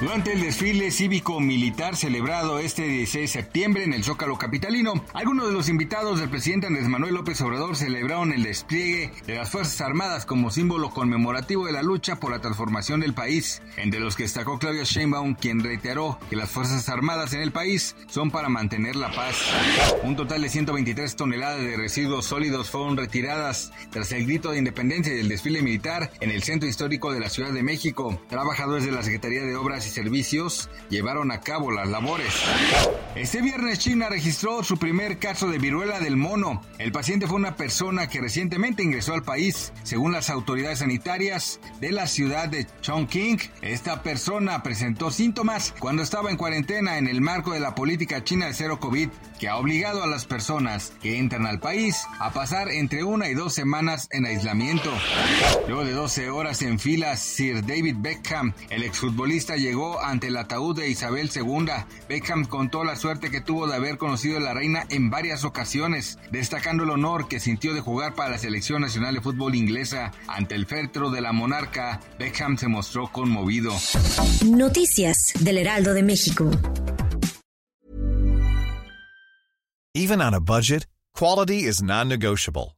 Durante el desfile cívico-militar celebrado este 16 de septiembre en el Zócalo Capitalino, algunos de los invitados del presidente Andrés Manuel López Obrador celebraron el despliegue de las Fuerzas Armadas como símbolo conmemorativo de la lucha por la transformación del país, entre los que destacó Claudio Sheinbaum, quien reiteró que las Fuerzas Armadas en el país son para mantener la paz. Un total de 123 toneladas de residuos sólidos fueron retiradas tras el grito de independencia del desfile militar en el centro histórico de la Ciudad de México. Trabajadores de la Secretaría de Obras servicios llevaron a cabo las labores. Este viernes China registró su primer caso de viruela del mono. El paciente fue una persona que recientemente ingresó al país. Según las autoridades sanitarias de la ciudad de Chongqing, esta persona presentó síntomas cuando estaba en cuarentena en el marco de la política china de cero COVID, que ha obligado a las personas que entran al país a pasar entre una y dos semanas en aislamiento. Luego de 12 horas en fila, Sir David Beckham, el exfutbolista, llegó ante el ataúd de Isabel II. Beckham contó la suerte que tuvo de haber conocido a la reina en varias ocasiones, destacando el honor que sintió de jugar para la selección nacional de fútbol inglesa. Ante el féretro de la monarca, Beckham se mostró conmovido. Noticias del Heraldo de México. Even on a budget, quality is non-negotiable.